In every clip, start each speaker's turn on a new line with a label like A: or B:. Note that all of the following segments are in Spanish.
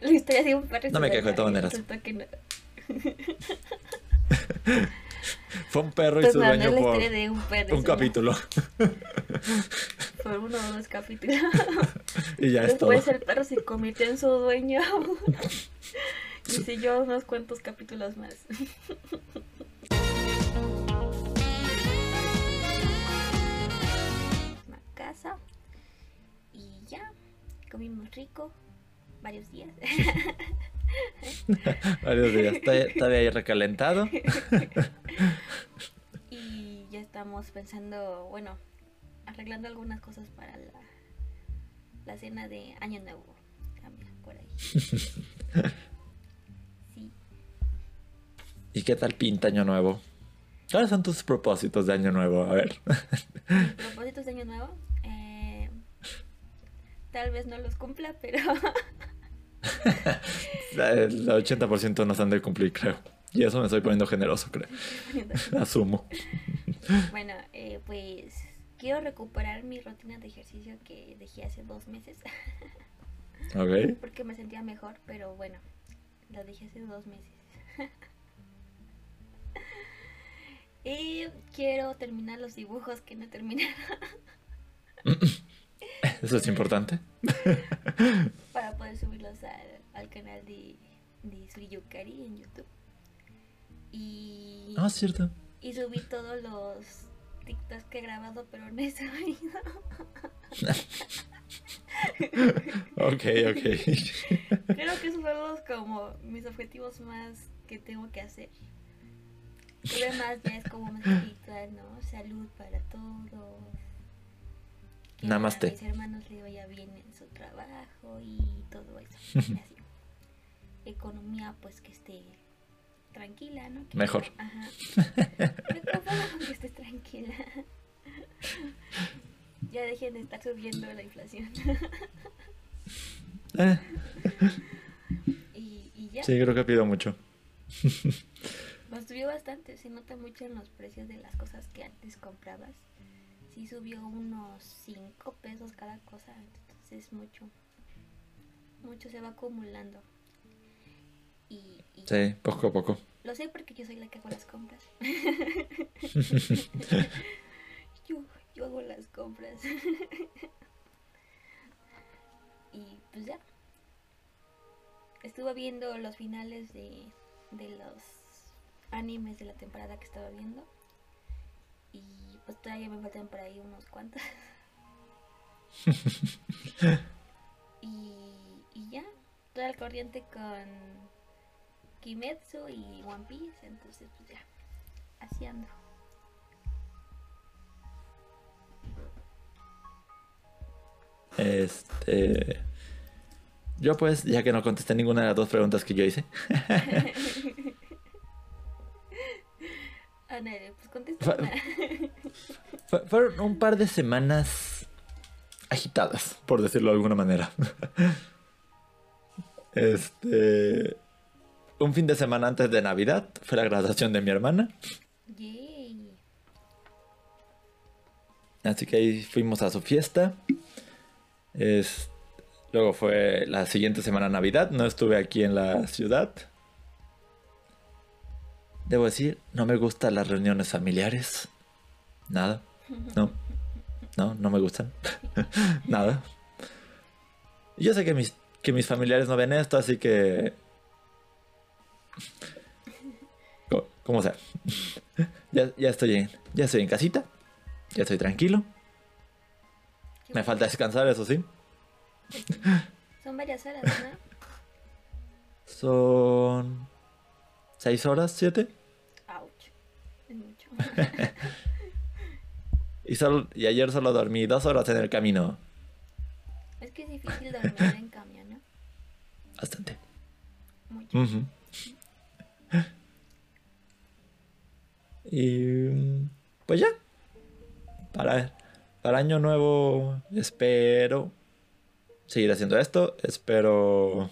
A: La historia de un perro.
B: No me quejo de todas maneras.
A: No.
B: Fue un perro y
A: Pues
B: su
A: no, no
B: dueño
A: la
B: por
A: de un perro.
B: un capítulo.
A: Por uno o dos capítulos.
B: y ya es todo.
A: Después el perro se convirtió en su dueño. y siguió unos cuantos capítulos más. Una casa. Y ya. Comimos rico. Varios días.
B: Varios días. Todavía ahí recalentado.
A: y ya estamos pensando, bueno, arreglando algunas cosas para la, la cena de Año Nuevo. También por ahí. Sí.
B: ¿Y qué tal pinta Año Nuevo? ¿Cuáles son tus propósitos de Año Nuevo? A ver.
A: propósitos de Año Nuevo. eh, tal vez no los cumpla, pero
B: El 80% no se han de cumplir, creo. Y eso me estoy poniendo generoso, creo. Asumo.
A: bueno, eh, pues quiero recuperar mi rutina de ejercicio que dejé hace dos meses
B: Ok.
A: porque me sentía mejor, pero bueno, lo dejé hace dos meses. y quiero terminar los dibujos que no he terminado
B: Eso es importante.
A: para poder subirlos al, al canal de, de Suriyukari en YouTube. Y,
B: Ah, cierto.
A: y subí todos los TikToks que he grabado, pero no he subido.
B: Ok, ok.
A: Creo que esos son los como mis objetivos más que tengo que hacer. Lo demás ya es como más espiritual, ¿no? Salud para todos. Que
B: Namaste.
A: a mis hermanos les vaya bien en su trabajo y todo eso. y así. Economía, pues que esté tranquila, ¿no? Que-
B: Mejor.
A: Ajá. Que esté tranquila. Ya dejen de estar subiendo la inflación.
B: Eh,
A: y, y ya.
B: sí, creo que pido mucho.
A: Pues subió bastante, se nota mucho en los precios de las cosas que antes comprabas. Sí subió unos 5 pesos cada cosa, entonces mucho. Mucho se va acumulando. Y, y
B: Sí, poco a poco.
A: lo sé porque yo soy la que hago las compras. yo, yo hago las compras. y pues ya. Estuve viendo los finales de, de los animes de la temporada que estaba viendo. Y pues todavía me faltan por ahí unos cuantos. y, y ya, estoy al corriente con Kimetsu y One Piece, entonces pues ya, así ando.
B: Este. Yo, pues, ya que no contesté ninguna de las dos preguntas que yo hice,
A: pues contesta.
B: Fue- fueron un par de semanas agitadas, por decirlo de alguna manera. Este. Un fin de semana antes de Navidad fue la graduación de mi hermana.
A: Yay.
B: Así que ahí fuimos a su fiesta. Es- Luego fue la siguiente semana Navidad. No estuve aquí en la ciudad. Debo decir, no me gustan las reuniones familiares. Nada. No. No, no me gustan. Nada. Yo sé que mis, que mis familiares no ven esto, así que... Como sea. Ya, ya estoy en, ya estoy en casita. Ya estoy tranquilo.
A: Qué
B: Me falta descansar, eso sí.
A: Son varias horas, ¿no?
B: Son... ¿Seis horas? ¿Siete? Y, solo, y ayer solo dormí dos horas en el camino.
A: es que es difícil dormir en camión, ¿no?
B: Bastante.
A: Mucho.
B: Y... Pues ya. Para, para año nuevo espero seguir haciendo esto. Espero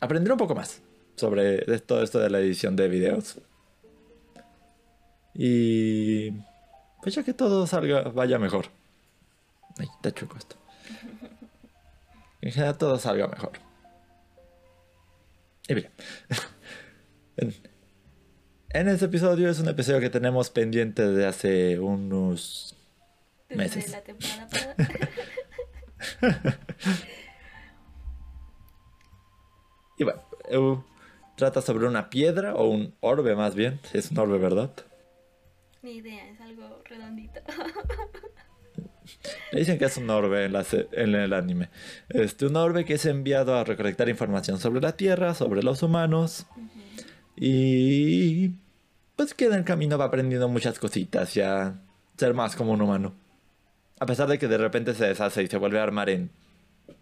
B: aprender un poco más sobre todo esto de la edición de videos. Y pues ya que todo salga, vaya mejor. Ay, está chueco esto. En general todo salga mejor. Y bien. en, este episodio es un episodio que tenemos pendiente de hace unos
A: Desde
B: meses.
A: la temporada.
B: Y bueno, trata sobre una piedra o un orbe más bien. Es un orbe, ¿verdad?
A: Ni idea, es algo redondito.
B: Le dicen que es un orbe en, la en el anime. Este, un orbe que es enviado a recolectar información sobre la Tierra, sobre los humanos. Y pues que en el camino va aprendiendo muchas cositas y a ser más como un humano. A pesar de que de repente se deshace y se vuelve a armar en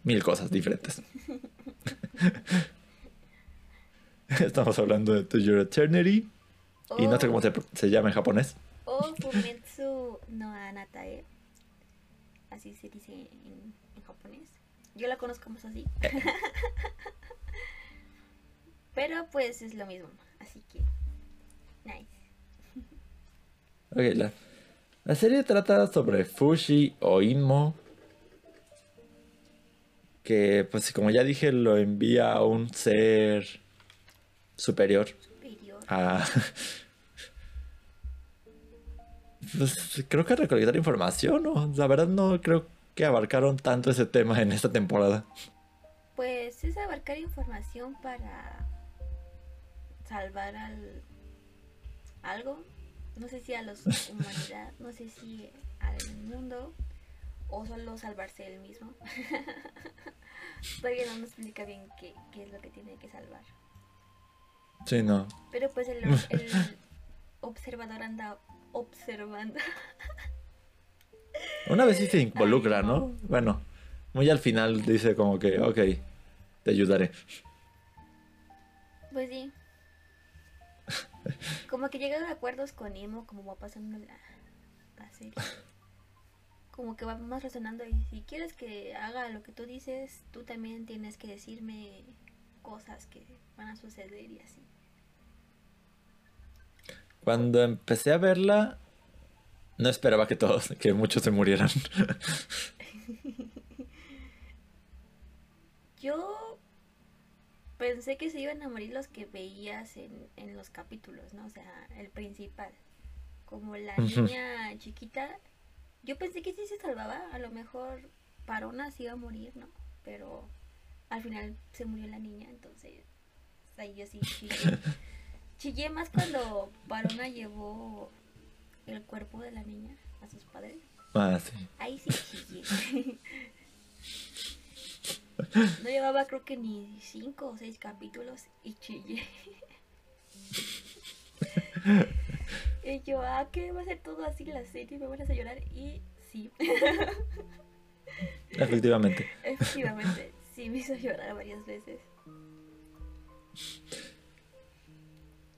B: mil cosas diferentes. Estamos hablando de To Your Eternity. Y no sé cómo se, se llama en japonés.
A: O Fumetsu no Anatae. Así se dice en, en japonés. Yo la conozco más así. Pero pues es lo mismo. Así que. Nice.
B: Ok, la, la serie trata sobre Fushi o Inmo. Que, pues, como ya dije, lo envía a un ser superior.
A: Superior.
B: A. Pues creo que recolectar información, ¿no? La verdad, no creo que abarcaron tanto ese tema en esta temporada.
A: Pues es abarcar información para salvar al algo. No sé si a la humanidad, no sé si al mundo o solo salvarse él mismo. Todavía no nos explica bien qué, qué es lo que tiene que salvar.
B: Sí, no.
A: Pero pues el, el observador anda observando.
B: Una vez sí se involucra,
A: Ay,
B: ¿no?
A: no.
B: Bueno, muy al final dice como que, ok, te ayudaré.
A: Pues sí. Como que llegan a acuerdos con Emo como va pasando la, la serie. Como que vamos razonando y si quieres que haga lo que tú dices, tú también tienes que decirme cosas que van a suceder y así.
B: Cuando empecé a verla, no esperaba que todos, que muchos se murieran.
A: Yo pensé que se iban a morir los que veías en, en los capítulos, ¿no? O sea, el principal. Como la niña chiquita. Yo pensé que sí se salvaba. A lo mejor Parona sí iba a morir, ¿no? Pero al final se murió la niña, entonces ahí yo sí. Chillé más cuando Parona llevó el cuerpo de la niña a sus padres.
B: Ah, sí.
A: Ahí sí chillé. No llevaba creo que ni cinco o seis capítulos y chillé. Y yo, ah, ¿qué va a ser todo así la serie? Me van a hacer llorar. Y sí,
B: Efectivamente.
A: efectivamente, sí me hizo llorar varias veces.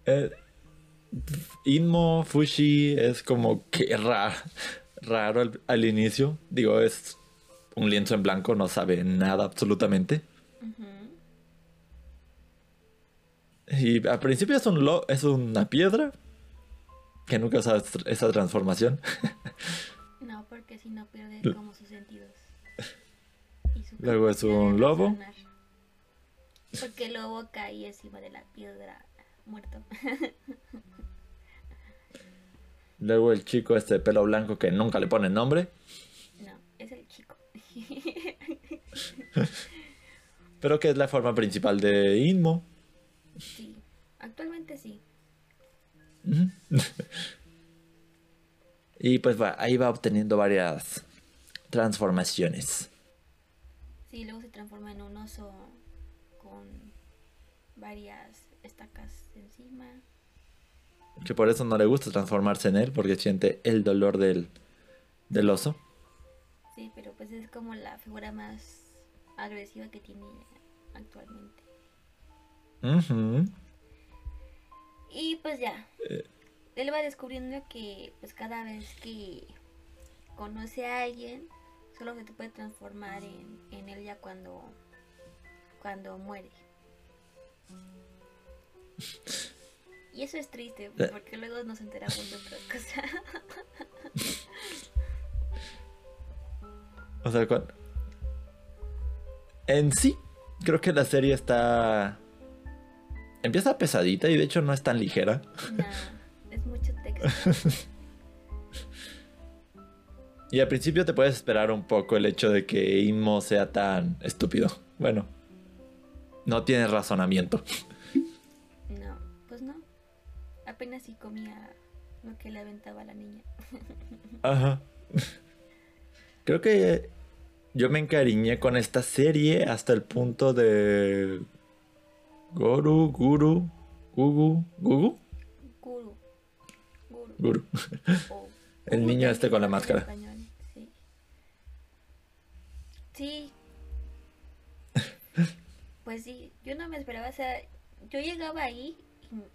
B: Eh, Inmo Fushi es como que ra- raro al, al inicio. Digo, es un lienzo en blanco, no sabe nada absolutamente. Y al principio es, un lo- es una piedra que nunca usa esa transformación.
A: No, porque si no pierde como sus sentidos. Y su
B: Luego es un lobo.
A: Porque el lobo cae encima de la piedra muerto.
B: Luego el chico este de pelo blanco que nunca le pone nombre.
A: No, es el chico.
B: Pero que es la forma principal de Inmo.
A: Sí, actualmente sí.
B: Y pues va, ahí va obteniendo varias transformaciones.
A: Sí, luego se transforma en un oso con varias estacas encima.
B: Que por eso no le gusta transformarse en él, porque siente el dolor del, del oso.
A: Sí, pero pues es como la figura más agresiva que tiene actualmente.
B: Ujú.
A: Y pues ya.
B: Eh.
A: Él va descubriendo que pues cada vez que conoce a alguien, solo se te puede transformar en, en él ya cuando, cuando muere. Y eso es triste,
B: Eh.
A: porque luego nos enteramos de otra cosa.
B: O sea, cuan- en sí, creo que la serie está empieza pesadita y de hecho no es tan ligera.
A: No, es mucho texto.
B: Y al principio te puedes esperar un poco el hecho de que Inmo sea tan estúpido. Bueno, no tiene razonamiento.
A: No, pues no. Apenas si comía lo que le aventaba a la niña.
B: Ajá. Creo que yo me encariñé con esta serie hasta el punto de. Goru, Guru, Gugu, Gugu.
A: Guru. Guru.
B: Guru. El niño este con la máscara.
A: Sí. Sí. Pues sí, yo no me esperaba, o sea, yo llegaba ahí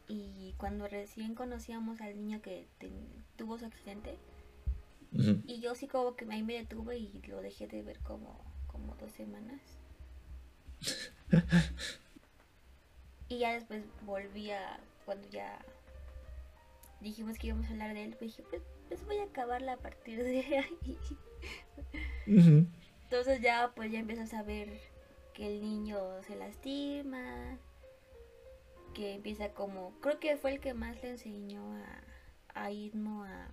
A: y, y cuando recién conocíamos al niño que ten- tuvo su accidente, y yo sí como que ahí me detuve y lo dejé de ver como, como dos semanas. y ya después volví a, cuando ya dijimos que íbamos a hablar de él, pues dije, pues, pues voy a acabarla a partir de ahí. Entonces ya pues ya empiezas a ver que el niño se lastima, que empieza como, creo que fue el que más le enseñó a, a a,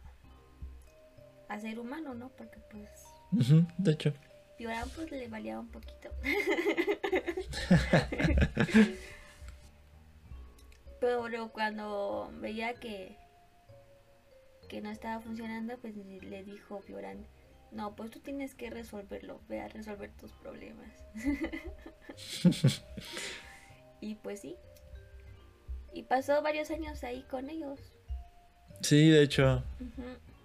A: a ser humano, ¿no? Porque pues
B: De hecho.
A: Pioran pues le valía un poquito. Pero cuando veía que que no estaba funcionando, pues le dijo Pioran, no, pues tú tienes que resolverlo, ve a resolver tus problemas. y pues sí. Y pasó varios años ahí con ellos.
B: Sí, de hecho.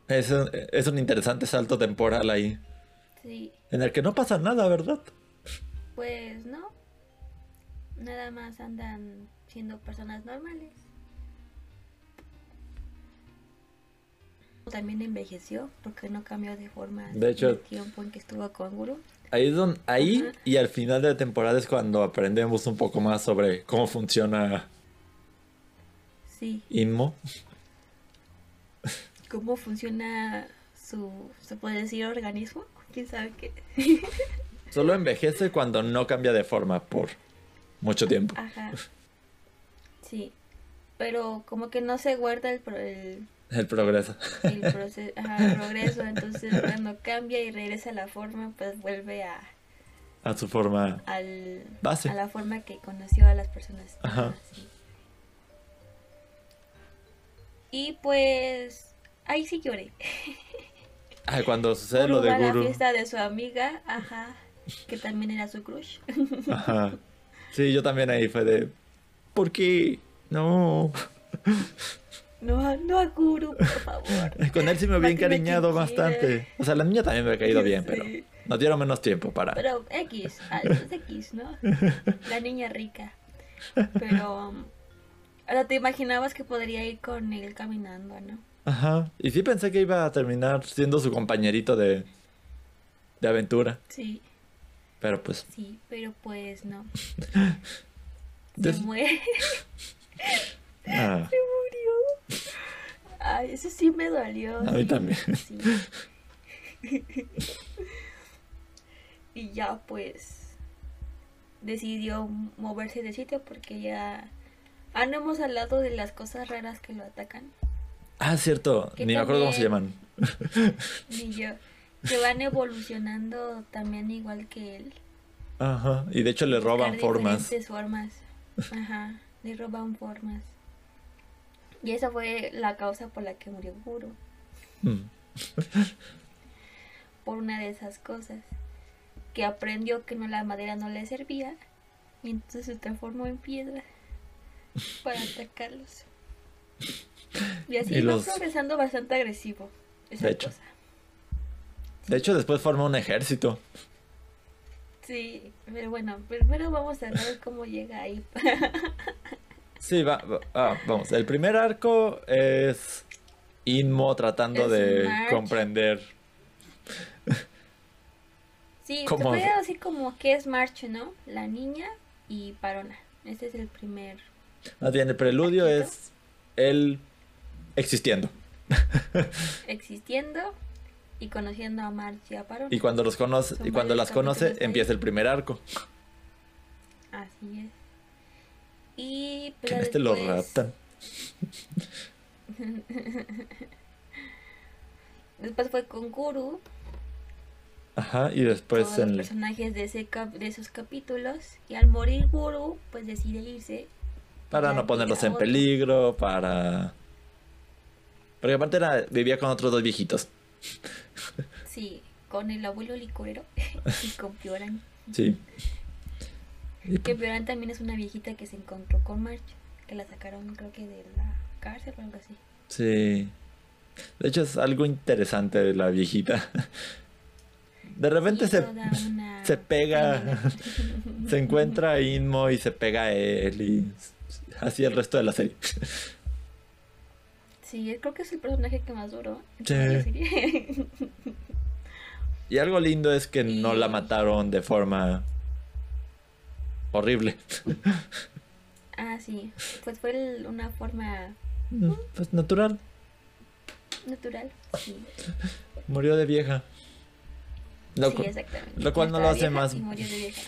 B: Es un, es un interesante salto temporal ahí.
A: Sí,
B: En el que no pasa nada, ¿verdad?
A: pues no. Nada más andan siendo personas normales. También envejeció porque no cambió de forma
B: De hecho-
A: el tiempo en que estuvo con Guru.
B: Ahí, es don- ahí
A: Ajá.
B: y al final de la temporada es cuando aprendemos un poco más sobre cómo funciona
A: Sí,
B: Inmo.
A: cómo funciona su, se puede decir, organismo. ¿Quién sabe qué?
B: Solo envejece cuando no cambia de forma por mucho tiempo.
A: Ajá. Sí, pero como que no se guarda el, el,
B: El progreso.
A: el proceso, ajá, el progreso, entonces cuando cambia y regresa a la forma, pues vuelve a,
B: A su forma.
A: al,
B: Base.
A: a la forma que conoció a las personas.
B: Ajá.
A: sí. Y pues ahí sí lloré.
B: Ah, cuando sucede
A: Guru
B: lo de
A: a la
B: Guru.
A: fiesta de su amiga, ajá, que también era su crush.
B: Ajá. Sí, yo también ahí fue de. ¿Por qué? No.
A: No, no a Guru, por favor.
B: Con él sí me había encariñado bastante. O sea, la niña también me ha caído bien,
A: Sí.
B: pero nos dieron menos tiempo para.
A: Pero X, ah, es X, ¿no? La niña rica. Pero ahora te imaginabas que podría ir con él caminando, ¿no?
B: Ajá. Y sí pensé que iba a terminar siendo su compañerito de. de aventura.
A: Sí,
B: Pero pues.
A: sí, pero pues no. Se muere,
B: ah,
A: se murió. Ay, eso sí me dolió.
B: A mí también.
A: sí. Y ya pues decidió moverse de sitio porque ya... Ah, no hemos hablado de las cosas raras que lo atacan.
B: ah, cierto.
A: Que
B: Ni me acuerdo cómo se llaman.
A: Ni yo. Que van evolucionando también igual que él.
B: Ajá. Y de hecho le roban formas.
A: formas. Ajá, le roban formas. Y esa fue la causa por la que murió Guru.
B: Mm.
A: Por una de esas cosas. Que aprendió que no la madera no le servía. Y entonces se transformó en piedra. Para atacarlos. Y así
B: Y
A: va progresando bastante agresivo. Esa
B: De hecho.
A: cosa.
B: De hecho, después forma un ejército.
A: Sí, pero bueno, primero vamos a ver cómo llega ahí.
B: Sí, va, va- ah, vamos. El primer arco es Inmo tratando
A: Es
B: de
A: March.
B: comprender.
A: Sí,
B: ¿Cómo?
A: te decir como que es March, ¿no? La niña y Parona. Este es el primer.
B: Más bien, el preludio
A: Arquito.
B: es él existiendo.
A: existiendo y conociendo a March y a Parona.
B: Y cuando los conoce,
A: Son
B: y cuando las conoce, empieza el primer arco.
A: Así es. Y
B: Que
A: pero
B: en este lo
A: después-
B: raptan.
A: Después fue con Guru,
B: Ajá, y después
A: todos los
B: en...
A: personajes de, ese cap- de esos capítulos. Y al morir Guru, pues decide irse.
B: Para no ponerlos en peligro, para... Porque aparte era, vivía con otros dos viejitos.
A: Sí, con el abuelo licorero y con Pioran.
B: Sí. Y
A: Que Pioran también es una viejita que se encontró con March, que la sacaron creo que de la cárcel o algo así.
B: Sí. De hecho es algo interesante de la viejita. De repente se,
A: una
B: se pega, se encuentra a Inmo y se pega a él y así el resto de la serie.
A: Sí, creo que es el personaje que más duró en
B: Sí.
A: toda la serie.
B: Y algo lindo es que no la mataron de forma horrible.
A: ah, sí, pues fue el- una forma
B: Pues natural.
A: natural. Sí,
B: Murió de vieja. Lo,
A: sí exactamente.
B: lo cual no lo hace más-
A: y murió de vieja.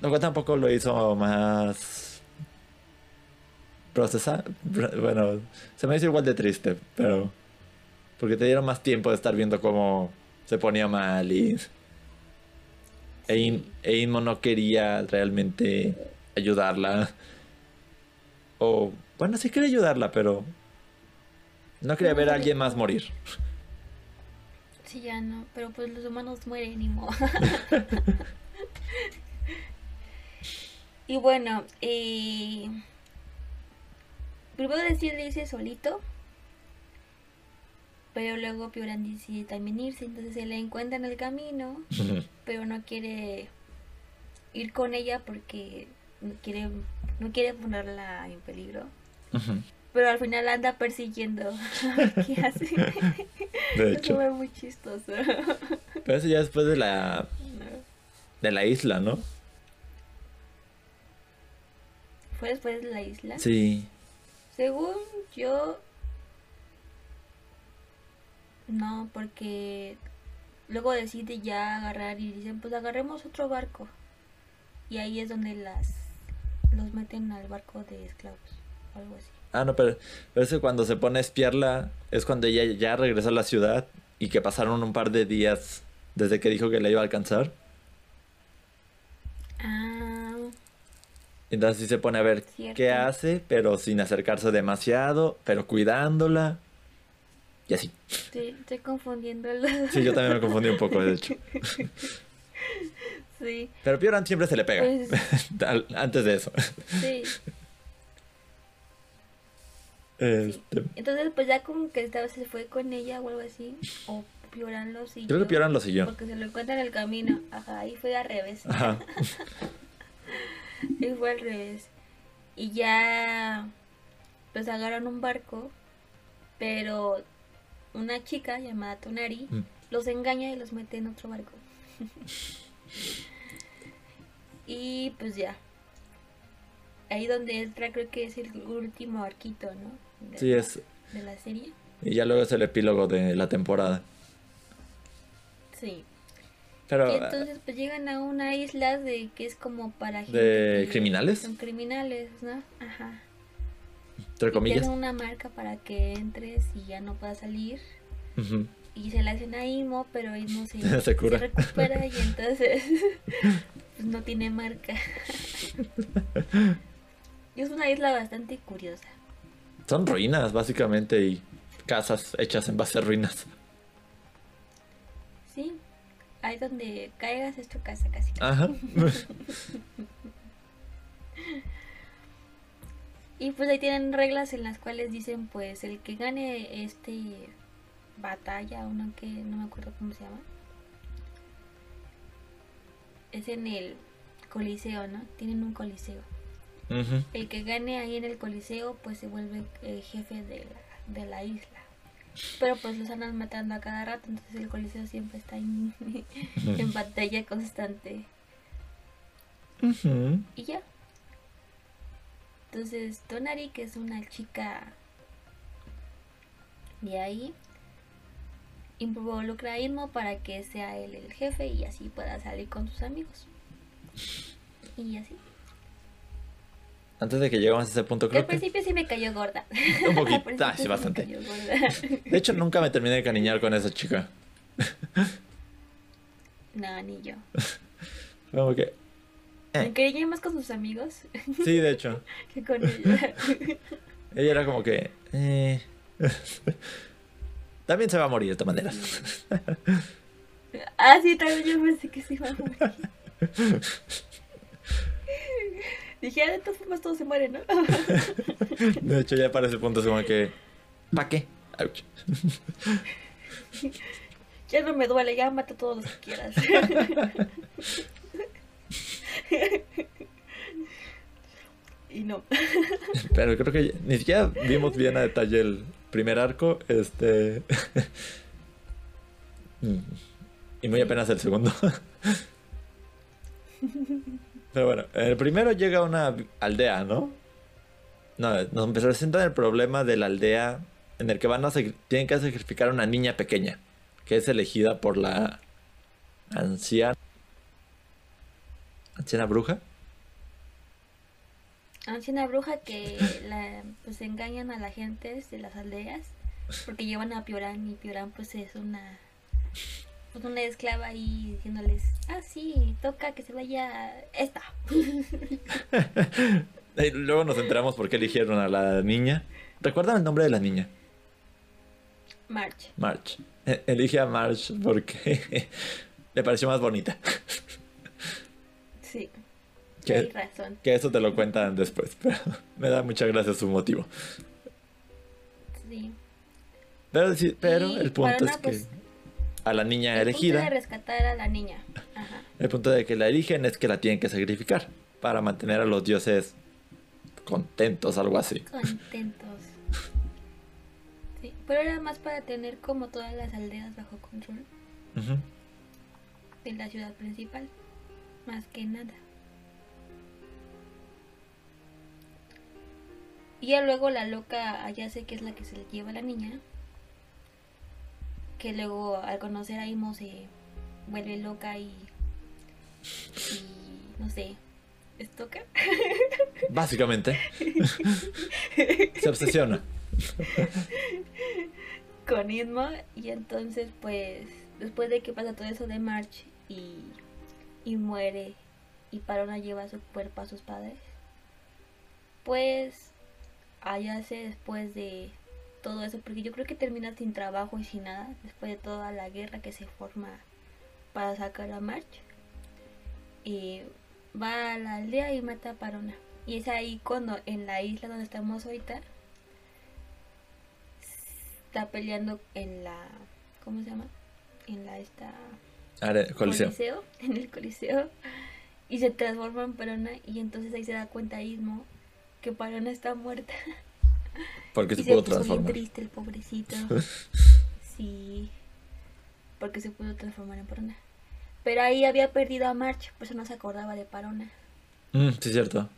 B: lo cual tampoco lo hizo más procesar. Bueno, se me hizo igual de triste, pero porque te dieron más tiempo de estar viendo cómo se ponía mal y e, In- e Inmo no quería realmente ayudarla. O bueno, sí quería ayudarla, pero no quería ver a alguien más morir.
A: Sí, ya no, pero pues los humanos mueren y modo. y bueno, eh, primero decide irse solito, pero luego Pioran decide también irse, entonces se la encuentra en el camino, pero no quiere ir con ella porque no quiere, no quiere ponerla en peligro. Pero al final anda persiguiendo. ¿Qué hace?
B: De
A: Eso
B: hecho,
A: fue muy chistoso.
B: pero eso ya después de la de la isla, ¿no?
A: ¿Fue después de la isla?
B: Sí.
A: Según yo... No, porque luego decide ya agarrar y dicen, pues agarremos otro barco. Y ahí es donde las los meten al barco de esclavos. o Algo así.
B: Ah, no, pero, pero ese cuando se pone a espiarla es cuando ella ya regresó a la ciudad y que pasaron un par de días desde que dijo que la iba a alcanzar.
A: Ah,
B: Entonces sí se pone a ver
A: Cierto.
B: qué hace, pero sin acercarse demasiado, pero cuidándola. Y así.
A: estoy, estoy confundiendo los...
B: Sí, yo también me confundí un poco, de hecho.
A: sí,
B: Pero Pioran siempre se le pega.
A: Pues-
B: Antes de eso.
A: sí.
B: Este,
A: Entonces, pues ya como que esta vez se fue con ella o algo así. O Pioran lo siguió.
B: creo que Pioran lo siguió.
A: Porque se lo encuentra en el camino. Ajá, y fue al revés.
B: Ajá.
A: Y fue al revés. Y ya pues agarran un barco, pero una chica llamada Tonari
B: Mm.
A: los engaña y los mete en otro barco. y pues ya. Ahí donde entra creo que es el último arquito, ¿no? De
B: Sí,
A: la-
B: es.
A: De la serie.
B: Y ya luego es el epílogo de la temporada.
A: Sí.
B: Pero.
A: y entonces pues llegan a una isla de que es como para gente
B: ¿De criminales?
A: Son criminales, ¿no? Ajá.
B: Entre comillas.
A: una marca para que entres y ya no puedas salir. Y se la hacen a Imo, pero Imo se,
B: Se
A: recupera y entonces pues, no tiene marca. y es una isla bastante curiosa.
B: Son ruinas, básicamente, y casas hechas en base a ruinas.
A: Sí, ahí donde caigas es tu casa casi.
B: Ajá.
A: Y pues ahí tienen reglas en las cuales dicen pues el que gane este batalla no que no me acuerdo cómo se llama. Es en el coliseo, ¿no? Tienen un coliseo. El que gane ahí en el coliseo pues se vuelve eh, jefe de la, de la isla. Pero pues los andan matando a cada rato, entonces el coliseo siempre está en, en batalla constante. Y ya. Entonces, Tonari, que es una chica de ahí, involucra a Inmo para que sea él el jefe y así pueda salir con sus amigos. Y así.
B: antes de que llegamos a ese punto,
A: Al
B: creo que
A: principio sí me cayó gorda.
B: un poquito.
A: Al
B: Ah, sí, bastante. De hecho, nunca me terminé de cariñar con esa chica.
A: No, ni yo.
B: Como que.
A: Me
B: Eh,
A: encariñé más con sus amigos
B: sí, de hecho.
A: que con ella.
B: Ella era como que. eh, También se va a morir de todas maneras.
A: ah, sí, también yo pensé que se iba a morir. Dije, ah, de todas formas todos se mueren, ¿no?
B: De hecho, ya para ese punto es como que. ¿Para qué? Ouch.
A: ya no me duele, ya mata todos los que quieras. Y no.
B: Pero creo que ni siquiera vimos bien a detalle el primer arco. Este. Y muy apenas el segundo. Pero bueno, el primero llega a una aldea, ¿no? No, nos presentan el problema de la aldea en el que van a tienen que sacrificar a una niña pequeña, que es elegida por la anciana. ¿Anciana bruja?
A: Anciana bruja que la, pues engañan a la gente de las aldeas porque llevan a Piorán y Piorán pues es una pues una esclava ahí diciéndoles, ah sí, toca que se vaya esta.
B: Luego nos enteramos por qué eligieron a la niña. ¿Recuerdan el nombre de la niña?
A: March.
B: March. E- Elige a March porque le pareció más bonita. Que,
A: hay razón.
B: que eso te lo cuentan después. Pero me da mucha gracia su motivo.
A: Sí.
B: Pero, sí, pero
A: Y
B: el punto es que
A: pues,
B: a la niña
A: El punto de
B: elegida,
A: rescatar a la niña. Ajá.
B: el punto de que la eligen es que la tienen que sacrificar para mantener a los dioses contentos, algo así.
A: Contentos. Sí, pero era más para tener como todas las aldeas bajo control
B: Ujú.
A: de la ciudad principal. Más que nada. Y ya luego la loca allá sé que es la que se le lleva a la niña. Que luego al conocer a Imo se vuelve loca y. y no sé. ¿Estoca?
B: Básicamente. Se obsesiona.
A: con Ismo y entonces pues después de que pasa todo eso de March y, y muere y Parona lleva su cuerpo a sus padres pues allá se después de todo eso porque yo creo que termina sin trabajo y sin nada después de toda la guerra que se forma para sacar a March y va a la aldea y mata a Parona y es ahí cuando en la isla donde estamos ahorita está peleando en la ¿cómo se llama? en la esta
B: Are- Coliseo.
A: en el coliseo y se transforma en Parona y entonces ahí se da cuenta Ismo que Parona está muerta
B: Porque se
A: se
B: pudo transformar.
A: triste el pobrecito sí porque se pudo transformar en Parona pero ahí había perdido a March por eso no se acordaba de Parona
B: Mm, sí, es cierto.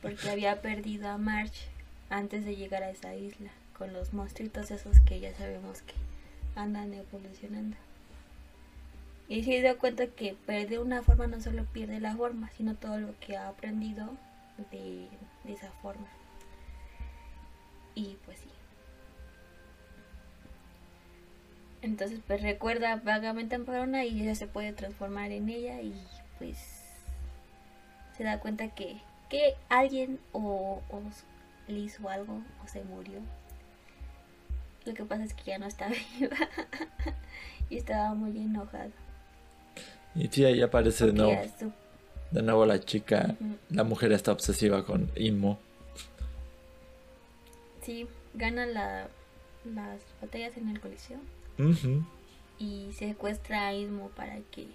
A: porque había perdido a March antes de llegar a esa isla con los monstruitos esos que ya sabemos que andan evolucionando. Y se dio cuenta que perder una forma no solo pierde la forma, sino todo lo que ha aprendido de, de esa forma. Y pues sí. Entonces pues recuerda vagamente a Parona y ella se puede transformar en ella y pues se da cuenta que, que alguien o, o le hizo algo o se murió. Lo que pasa es que ya no está viva y estaba muy enojado.
B: Y sí, ahí aparece de nuevo, de nuevo la chica. La mujer está obsesiva con Inmo.
A: Sí, gana la, las batallas en el coliseo y secuestra a Ismo para que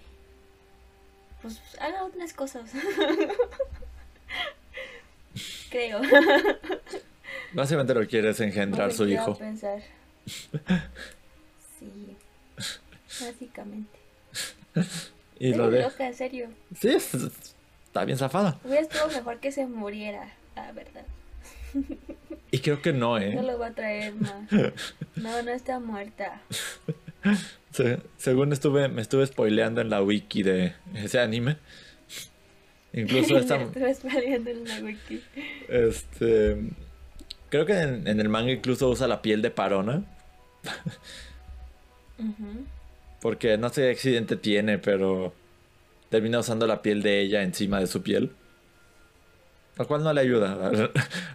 A: pues haga unas cosas. Creo.
B: Básicamente lo quiere es engendrar su hijo.
A: pensar. Sí, básicamente.
B: Y lo de...
A: loca, en serio.
B: Sí, es- está bien zafada.
A: Hubiera estado mejor que se muriera, la verdad.
B: Y creo que no, ¿eh?
A: No lo va a traer más. No, no está muerta.
B: Se- según estuve, me estuve spoileando en la wiki de ese anime. Incluso esta...
A: aquí.
B: Este... Creo que en, el manga incluso usa la piel de Parona. Porque no sé qué accidente tiene, pero termina usando la piel de ella encima de su piel. Lo cual no le ayuda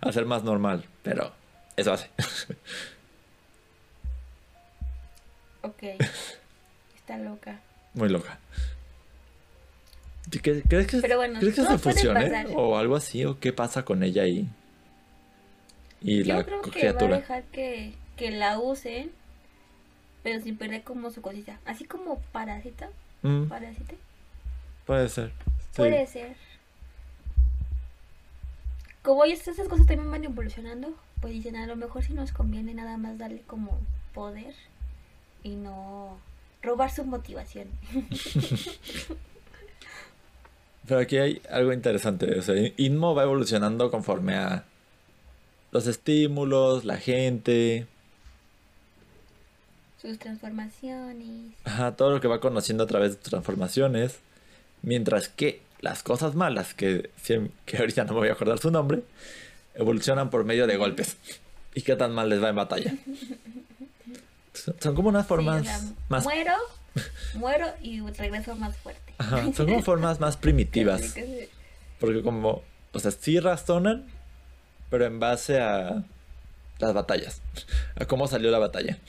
B: a, ser más normal, pero eso hace.
A: ok. Está loca.
B: Muy loca. ¿Crees que, ¿crees que se funcione? O algo así, o qué pasa con ella ahí?
A: Y Yo la creo que va a dejar que, que la usen, pero sin perder como su cosita. Así como parásita. Mm. Parásita.
B: Puede ser.
A: Puede ser. Como esas cosas también van evolucionando, pues dicen a lo mejor si nos conviene nada más darle como poder y no robar su motivación.
B: Pero aquí hay algo interesante. O sea, Inmo va evolucionando conforme a los estímulos, la gente.
A: Sus transformaciones.
B: Ajá, todo lo que va conociendo a través de sus transformaciones. Mientras que las cosas malas, que, que ahorita no me voy a acordar su nombre, evolucionan por medio de golpes. ¿Y qué tan mal les va en batalla? Son como unas formas más...
A: Muero, muero y regreso más fuerte.
B: Ajá, son como formas más primitivas. Porque como, o sea, sí razonan, pero en base a las batallas, a cómo salió la batalla.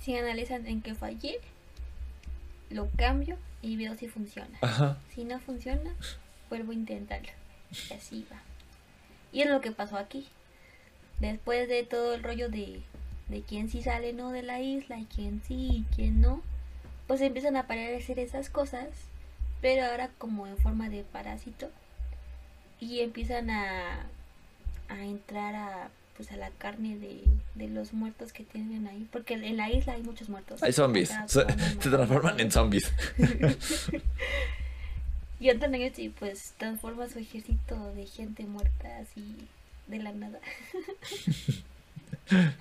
A: Si analizan en qué fallé, lo cambio y veo si funciona. Si no funciona, vuelvo a intentarlo. Y así va. Y es lo que pasó aquí. Después de todo el rollo de, de quién sí sale no de la isla y quién sí y quién no, pues empiezan a aparecer esas cosas, pero ahora como en forma de parásito. Y empiezan a, a entrar a pues a la carne de, los muertos que tienen ahí. Porque en la isla hay muchos muertos.
B: Hay zombies. Se, transforman en zombies.
A: y en y pues transforma su ejército de gente muerta así de la nada.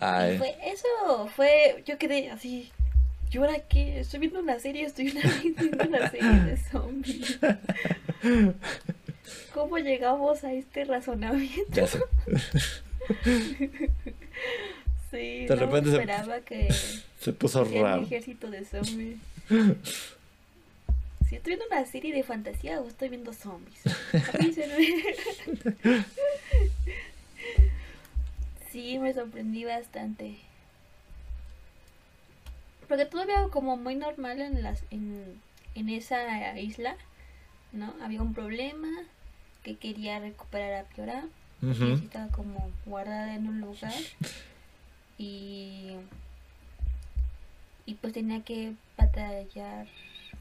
A: Ay. Fue, eso fue, yo quedé así, ¿yo ahora qué? Estoy viendo una serie, estoy viendo una serie de zombies. ¿Cómo llegamos a este razonamiento? Ya sé. sí, de repente esperaba que
B: se puso raro.
A: Un ejército de zombies. Si estoy viendo una serie de fantasía o estoy viendo zombies. sí, me sorprendí bastante. Porque todo había como muy normal en las en, en esa isla, ¿no? Había un problema, que quería recuperar a Piora. estaba como guardada en un lugar. Y, y pues tenía que batallar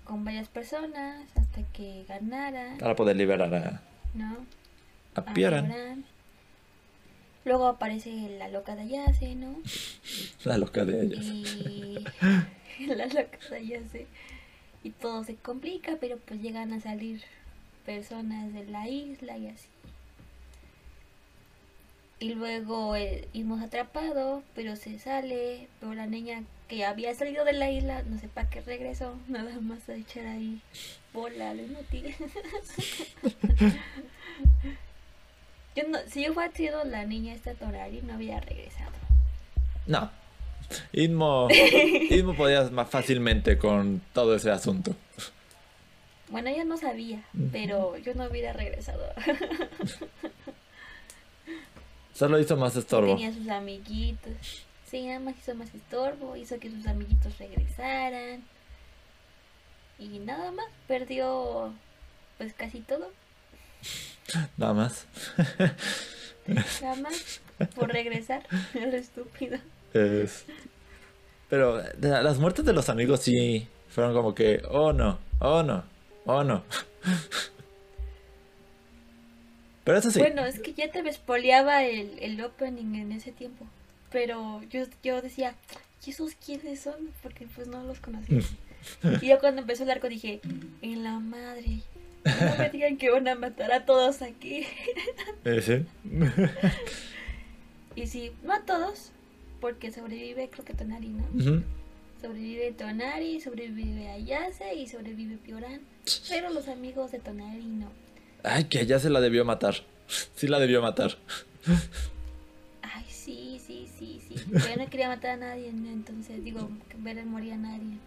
A: con varias personas hasta que ganara.
B: Para poder liberar a,
A: ¿no?
B: a Piora.
A: Luego aparece la loca de Ayase, ¿no?
B: La loca de
A: Ayase. Y... la loca de Ayase. Y todo se complica, pero pues llegan a salir personas de la isla y así. Y luego eh, hemos atrapado, pero se sale, pero la niña que había salido de la isla, no sé para qué regresó, nada más a echar ahí bola, lo inútil. yo no, si yo hubiera sido la niña esta Torari, no había regresado.
B: No. Inmo, Inmo podías más fácilmente con todo ese asunto.
A: Bueno, ella no sabía, pero yo no hubiera regresado.
B: Solo hizo más estorbo.
A: Tenía sus amiguitos. Sí, nada más hizo más estorbo, hizo que sus amiguitos regresaran. Y nada más, perdió pues casi todo.
B: Nada más.
A: Nada más por regresar, el estúpido.
B: Pero las muertes de los amigos sí fueron como que, oh no, oh no. Oh, no. Pero eso sí.
A: Bueno, es que ya te me espoleaba el, el opening en ese tiempo. Pero yo, yo decía, ¿y esos quiénes son? Porque pues no los conocía. y yo cuando empezó el arco dije, en la madre. No me digan que van a matar a todos aquí.
B: ¿Ese?
A: y sí, no a todos, porque sobrevive creo que Tonari, ¿no? Sobrevive Tonari, sobrevive Ayase y sobrevive Pioran. Pero los amigos de Tonali no.
B: Ay, que ya se la debió matar. Sí la debió matar.
A: Ay, sí, sí, sí, sí. Pero no quería matar a nadie, ¿no? entonces digo, ver morir a nadie.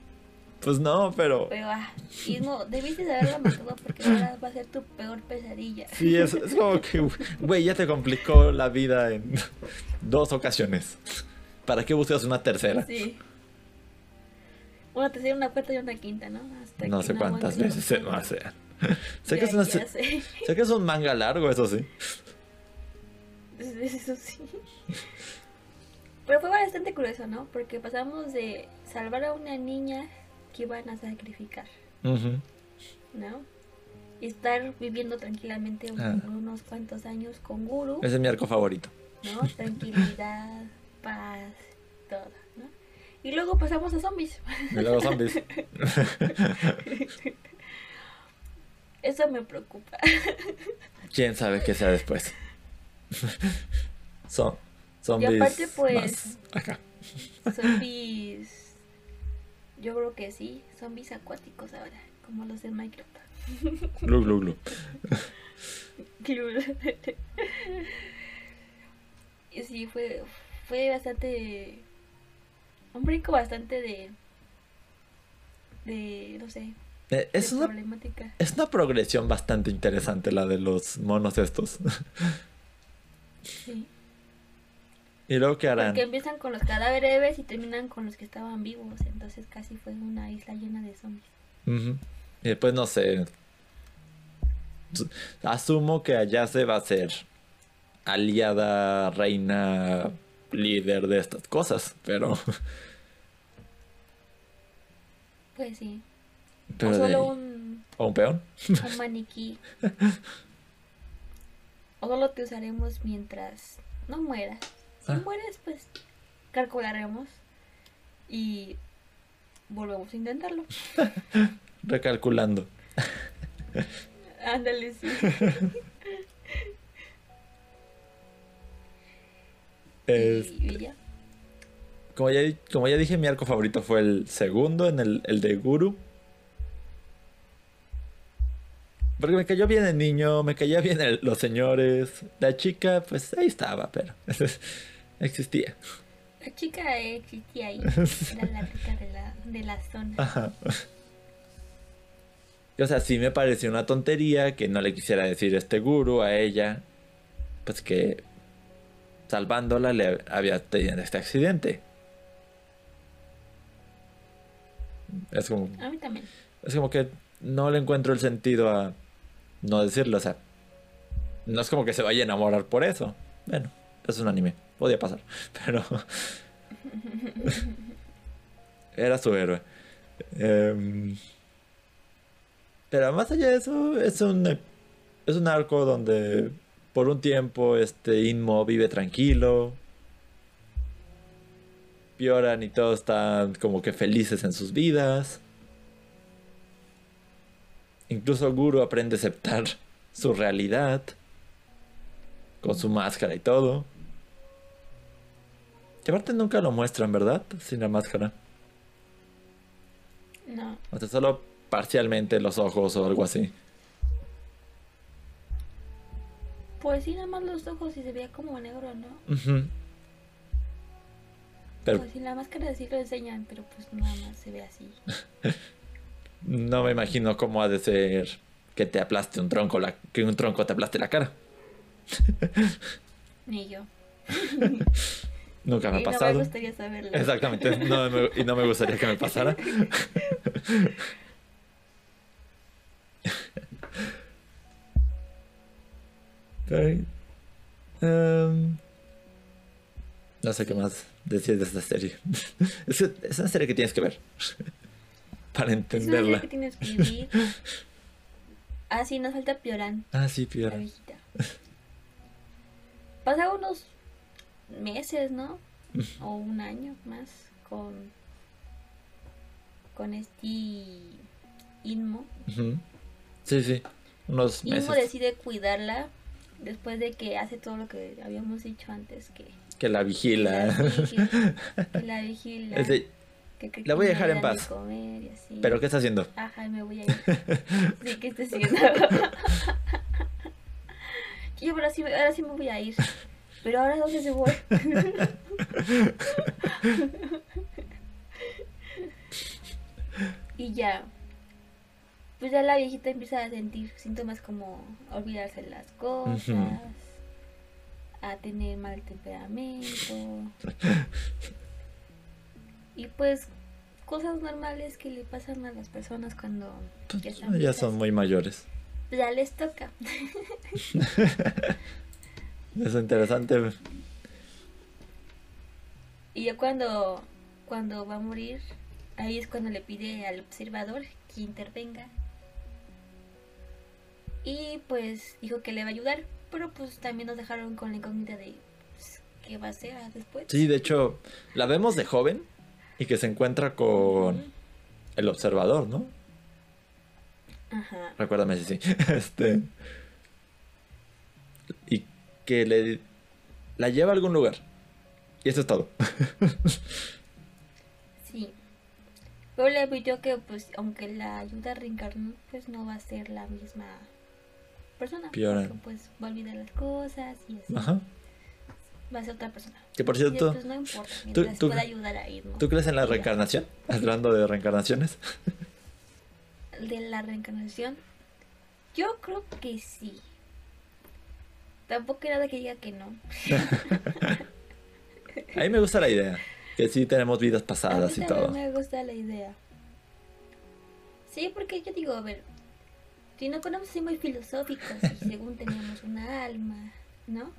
B: Pues no, pero.
A: Pero, ah, y no, debiste de haberla matado porque ahora va a ser tu peor pesadilla.
B: Sí, es, es como que, güey, ya te complicó la vida en dos ocasiones. ¿Para qué buscas una tercera?
A: Sí. Una tercera, una cuarta y una quinta, ¿no? Hasta
B: No
A: que
B: sé cuántas veces se va a hacer. Sé que, es una-
A: ya sé.
B: sé que es un manga largo, eso sí.
A: Eso sí. Pero fue bastante curioso, ¿no? Porque pasamos de salvar a una niña que iban a sacrificar. ¿no? Y estar viviendo tranquilamente
B: Ah.
A: unos cuantos años con Guru,
B: Ese es mi arco favorito.
A: ¿no? Tranquilidad, paz, todo. Y luego pasamos a zombies.
B: Y luego zombies.
A: Eso me preocupa.
B: ¿Quién sabe qué sea después? Son zombies.
A: aparte, pues-
B: acá.
A: Zombies. Yo creo que sí, zombies acuáticos ahora, como los de Minecraft.
B: Glu, glu, glu.
A: y sí, fue, fue bastante. Un brinco bastante de. de. no sé.
B: Eh, Es
A: de
B: una,
A: problemática.
B: es una progresión bastante interesante la de los monos estos.
A: Sí.
B: ¿Y luego qué harán?
A: Porque empiezan con los cadáveres y terminan con los que estaban vivos. Entonces casi fue una isla llena de zombies.
B: Y después no sé. Su- Asumo que allá se va a ser aliada, reina, líder de estas cosas, pero.
A: Pues sí.
B: pero
A: o solo un,
B: ¿O un peón?
A: un maniquí. o solo te usaremos mientras no mueras. Si
B: Ah.
A: mueres, pues calcularemos y volvemos a intentarlo.
B: Recalculando.
A: Ándale, sí.
B: Como, ya, como ya dije, mi arco favorito fue el segundo, en el, el de Guru. Porque me cayó bien el niño, me caía bien el- los señores. La chica, pues ahí estaba, pero existía.
A: La chica existía ahí. Era la rica de la, de la zona.
B: Ajá. O sea, sí me pareció una tontería que no le quisiera decir este guru a ella. Pues que salvándola le había tenido este accidente. Es como,
A: A mí también.
B: es como que no le encuentro el sentido a no decirlo. O sea, no es como que se vaya a enamorar por eso. Bueno, es un anime. Podía pasar. Pero. Era su héroe. Em, pero más allá de eso, es un, es un arco donde por un tiempo este Inmo vive tranquilo. Pioran y todos están como que felices en sus vidas. Incluso Guru aprende a aceptar su realidad. Con su máscara y todo. Que aparte nunca lo muestran, ¿verdad? Sin la máscara.
A: No.
B: O sea, solo parcialmente los ojos o algo así.
A: Pues sí, nada más los ojos y se veía como negro, ¿no?
B: Pero
A: Pues sí, la máscara sí lo enseñan, pero pues nada más se ve así.
B: no me imagino cómo ha de ser que te aplaste un tronco, la, que un tronco te aplaste la cara.
A: Ni yo.
B: Nunca me ha
A: y no
B: pasado.
A: me gustaría saberlo.
B: Exactamente, no me- y no me gustaría que me pasara. Em, no sé qué más decir de esta serie. Es, una serie que tienes que ver para
A: Es una serie
B: entenderla.
A: que tienes que vivir. Ah, sí, nos falta Pioran,
B: Ah, sí,
A: la
B: Piora.
A: viejita. Pasa unos meses, ¿no? O un año más con con este Inmo.
B: Sí, sí, unos
A: Inmo
B: meses
A: decide cuidarla después de que hace todo lo que habíamos dicho antes que
B: que la
A: que la
B: vigila.
A: que la vigila.
B: Es de,
A: Que, que
B: La voy a dejar en
A: de
B: paz.
A: comer y así.
B: ¿Pero qué está haciendo?
A: Ajá, me voy a ir. Sí, ¿qué está haciendo? Yo ahora sí, ahora sí me voy a ir. Pero ahora dónde se voy. y ya. Pues ya la viejita empieza a sentir síntomas como olvidarse las cosas, a tener mal temperamento. y pues cosas normales que le pasan a las personas cuando ya están
B: Ya
A: viejas.
B: son muy mayores.
A: Ya les toca.
B: Es interesante.
A: Y ya cuando, cuando va a morir, ahí es cuando le pide al observador que intervenga. Y pues dijo que le va a ayudar, pero pues también nos dejaron con la incógnita de pues, qué va a hacer después.
B: Sí, de hecho, la vemos de joven y que se encuentra con el observador, ¿no?
A: Ajá.
B: Recuérdame si sí. Este. Y que le la lleva a algún lugar. Y eso es todo.
A: Sí. Pero le advirtió que pues aunque la ayuda a reencarnar, pues no va a ser la misma persona. Porque, pues va a olvidar las cosas y así.
B: Ajá.
A: Va a ser otra persona.
B: Que por
A: Y
B: cierto,
A: pues no importa,
B: tú-
A: pueda ayudar a ir, ¿no?
B: ¿tú crees en la reencarnación? Hablando de reencarnaciones.
A: de la reencarnación? Yo creo que sí. Tampoco hay nada que diga que no.
B: A mí me gusta la idea. Que sí tenemos vidas
A: A mí
B: pasadas y todo.
A: me gusta la idea. Sí, porque yo digo, a ver, si no ponemos así muy filosóficos y según tenemos una alma, ¿no?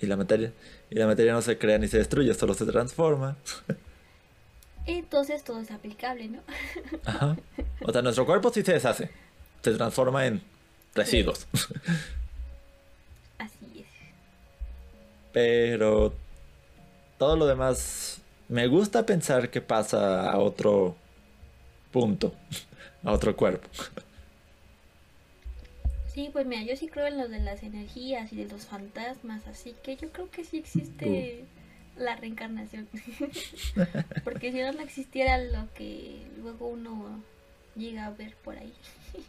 B: Y la materia. Y la materia no se crea ni se destruye, solo se transforma.
A: Entonces todo es aplicable, ¿no?
B: Ajá. O sea, nuestro cuerpo sí se deshace. Se transforma en residuos.
A: Así es.
B: Pero todo lo demás me gusta pensar que pasa a otro punto, a otro cuerpo.
A: Sí, pues mira, yo sí creo en lo de las energías y de los fantasmas, así que yo creo que sí existe la reencarnación. Porque si no, no existiera lo que luego uno llega a ver por ahí.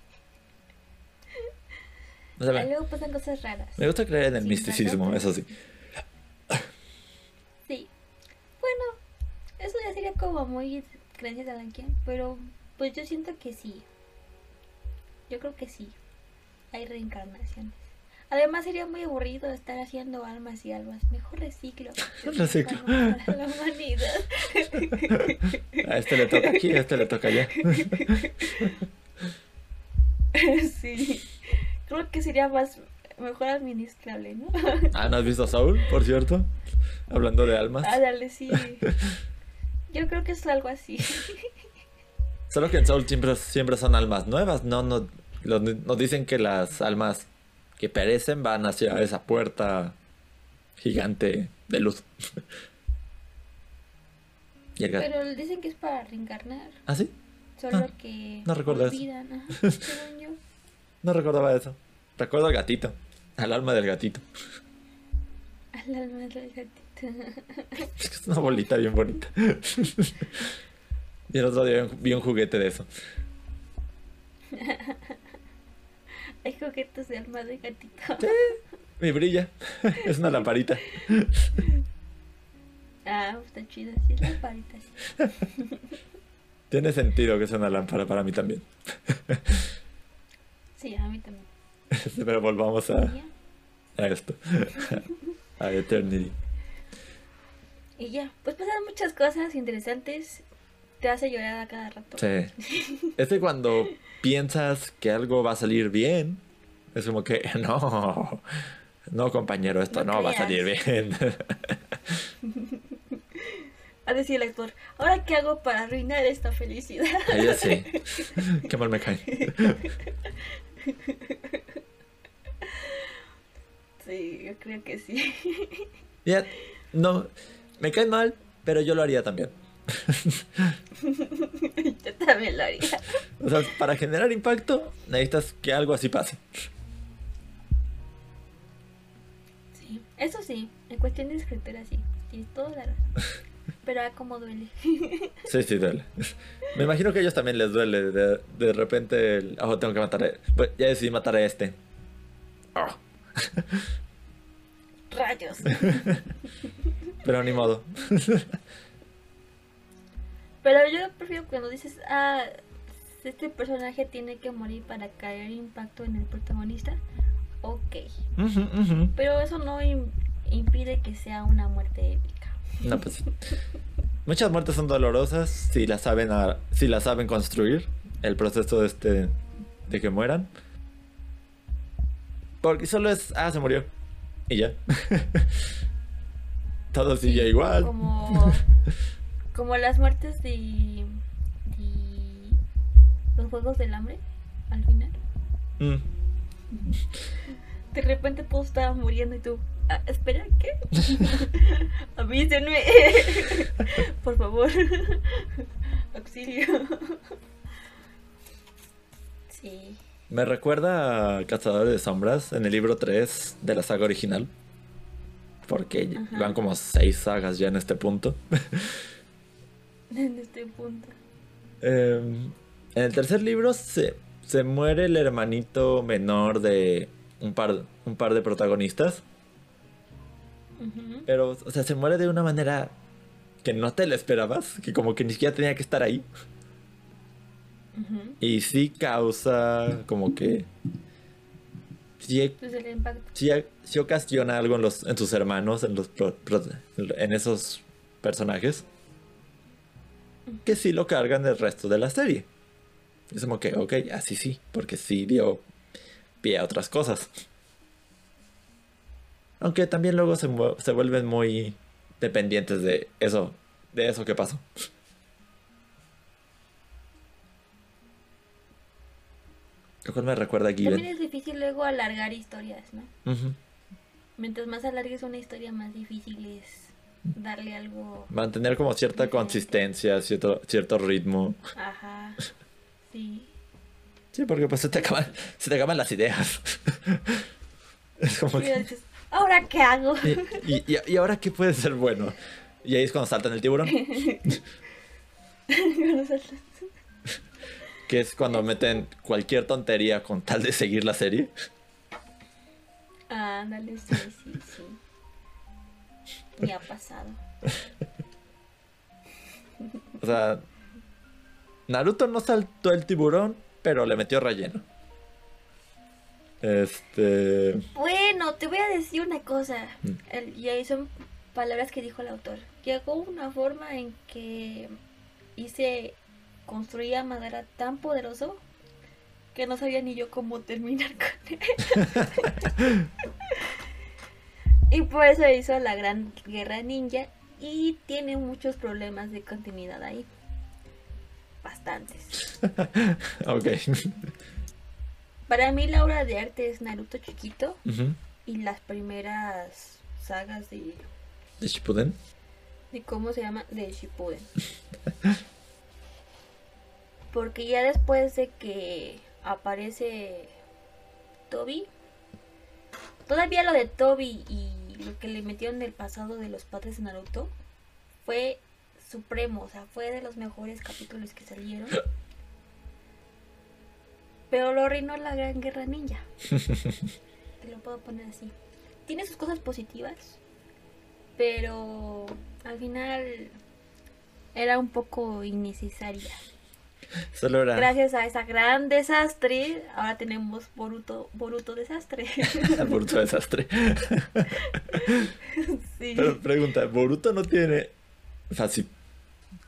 B: O sea,
A: luego pasan cosas raras.
B: me gusta creer en el
A: Sí,
B: misticismo, eso sí.
A: Sí. Bueno, eso ya sería como muy creencias de alguien, pero pues yo siento que sí. Yo creo que sí. Hay reencarnaciones. Además sería muy aburrido estar haciendo almas y almas. Mejor reciclo.
B: Reciclo.
A: Para la humanidad.
B: A este le toca aquí, a este le toca allá.
A: sí. Creo que sería más mejor administrable, ¿no?
B: Ah, ¿no has visto a Saul, por cierto? Hablando de almas.
A: Ah, dale, sí. Yo creo que es algo así.
B: Solo que en Soul siempre, siempre son almas nuevas, no, no, nos dicen que las almas que perecen van hacia esa puerta gigante de luz. Y gato-
A: Pero dicen que es para reencarnar.
B: ¿Ah, sí?
A: Solo
B: Ah,
A: que
B: no recuerdo eso.
A: olvidan. Ajá, según yo.
B: No recordaba eso. Recuerdo al gatito, al alma del gatito.
A: Al alma del gatito.
B: Es una bolita bien bonita. Y el otro día vi un juguete de eso.
A: Hay juguetes de alma de gatito.
B: Y brilla. Es una lamparita.
A: Ah, está chido. Sí, las paritas.
B: Tiene sentido que sea una lámpara para mí también.
A: Sí, a mí también.
B: Pero volvamos a, a esto. A Eternity.
A: Y ya. Pues pasan muchas cosas interesantes. Te hace llorar a cada rato.
B: Sí. Es que cuando piensas que algo va a salir bien, es como que no. No, compañero, esto
A: No
B: no, va a salir bien.
A: A decir el actor, ¿ahora qué hago para arruinar esta felicidad?
B: Ahí ya sí. Qué mal me cae.
A: Sí, yo creo que sí.
B: Ya, no. Me cae mal, pero yo lo haría también.
A: yo también lo haría.
B: O sea, para generar impacto, necesitas que algo así pase.
A: Sí, eso sí, en cuestión de escritura sí, tienes toda la razón. Pero ah, como duele.
B: Sí, sí, duele. Me imagino que a ellos también les duele. De, de repente, el, oh, tengo que matar a... pues, ya decidí matar a este. Oh.
A: Rayos.
B: Pero ni modo.
A: Pero yo prefiero cuando dices, ah, este personaje tiene que morir para caer impacto en el protagonista. Ok. Pero eso no im- impide que sea una muerte épica.
B: No, pues. Muchas muertes son dolorosas si las saben, a- si las saben construir. El proceso este de que mueran. Porque solo es. Ah, se murió. Y ya. Todo sigue igual.
A: Como, como las muertes de, de los Juegos del Hambre, al final.
B: Mm.
A: De repente todos estaban muriendo y tú, ah, espera, ¿qué? Avísenme. Por favor. Auxilio. Sí.
B: Me recuerda a Cazadores de Sombras en el libro 3 de la saga original. Porque
A: Ajá.
B: van como seis sagas ya en este punto.
A: En este punto.
B: Eh, en el tercer libro se, se muere el hermanito menor de un par, un par de protagonistas. Pero, o sea, se muere de una manera que no te lo esperabas. Que como que ni siquiera tenía que estar ahí. Y sí causa como que... Sí,
A: Pues el
B: sí, sí ocasiona algo en, los, en sus hermanos, en, los pro- pro- en esos personajes. Que sí lo cargan el resto de la serie. Es como que, ok, así sí, porque sí dio pie a otras cosas. Aunque también luego se, se vuelven muy dependientes de eso, de eso que pasó. Lo cual me recuerda a
A: También
B: Given.
A: es difícil luego alargar historias, ¿no? Mientras más alargues una historia, más difícil es darle algo.
B: Mantener como cierta consistencia, cierto, cierto ritmo.
A: Ajá. Sí.
B: Sí, porque pues se te acaban, se te acaban las ideas. es como
A: Y
B: que...
A: dices, ¿ahora qué hago?
B: Y, y- y ahora qué puede ser bueno? Y ahí es cuando saltan el tiburón. Que es cuando meten cualquier tontería con tal de seguir la serie.
A: Ándale, sí, sí, sí. Me ha pasado.
B: O sea, Naruto no saltó el tiburón, pero le metió relleno. Este.
A: Bueno, te voy a decir una cosa.
B: Mm.
A: El- y ahí son palabras que dijo el autor. Llegó una forma en que hice construir a Madara tan poderoso que no sabía ni yo cómo terminar con él. y por eso hizo la gran guerra ninja y tiene muchos problemas de continuidad ahí. Bastantes.
B: Ok.
A: Para mí la obra de arte es Naruto chiquito y las primeras sagas de,
B: ¿De Shippuden?
A: de cómo se llama de Shippuden. Porque ya después de que aparece Toby, todavía lo de Toby y lo que le metieron del pasado de los padres de Naruto fue supremo, o sea, fue de los mejores capítulos que salieron. Pero lo arruinó la Gran Guerra Ninja. Te lo puedo poner así. Tiene sus cosas positivas, pero al final era un poco innecesaria.
B: Solo era.
A: Gracias a esa gran desastre, ahora tenemos Boruto, Boruto desastre.
B: Boruto desastre.
A: sí.
B: Pero pregunta, ¿Boruto no tiene. O sea, si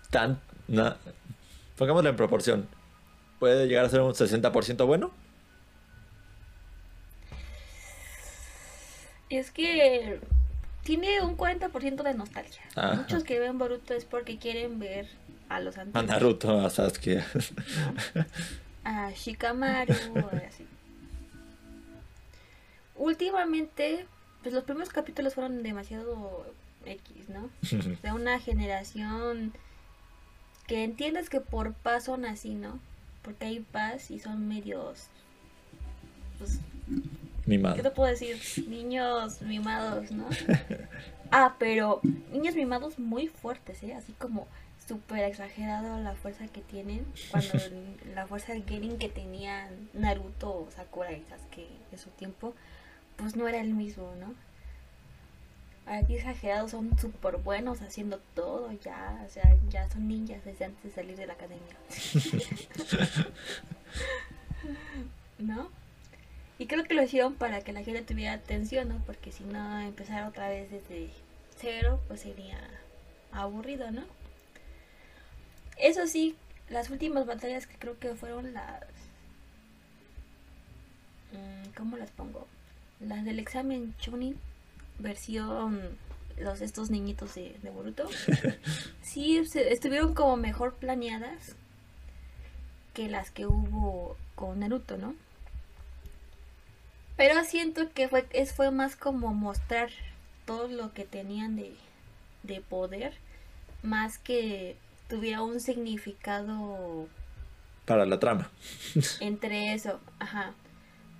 B: tan. na- pongámoslo en proporción. ¿Puede llegar a ser un 60% bueno?
A: Es que tiene un 40% de nostalgia.
B: Ajá.
A: Muchos que ven Boruto es porque quieren ver a los
B: A
A: antiguos.
B: Naruto, a Sasuke.
A: a Shikamaru, así. Últimamente, pues los primeros capítulos fueron demasiado X, ¿no? De una generación que entiendes que por paz son así, ¿no? Porque hay paz y son medios, pues, ¿qué
B: Mimado.
A: te puedo decir? Niños mimados, ¿no? Ah, pero niños mimados muy fuertes, ¿eh? Así como súper exagerado la fuerza que tienen. Cuando la fuerza de Genin que tenían Naruto o Sakura y Sasuke en su tiempo, pues no era el mismo, ¿no? Aquí exagerados son súper buenos haciendo todo ya, o sea, ya son ninjas desde antes de salir de la academia. ¿No? Y creo que lo hicieron para que la gente tuviera atención, ¿no? Porque si no, empezar otra vez desde cero, pues sería aburrido, ¿no? Eso sí, las últimas batallas que creo que fueron las... Mm, ¿Cómo las pongo? Las del examen Chunin versión los estos niñitos de, de Boruto. sí, estuvieron como mejor planeadas que las que hubo con Naruto, ¿no? Pero siento que fue, es, fue más como mostrar todo lo que tenían de, de poder, más que tuviera un significado
B: para la trama.
A: entre eso, ajá.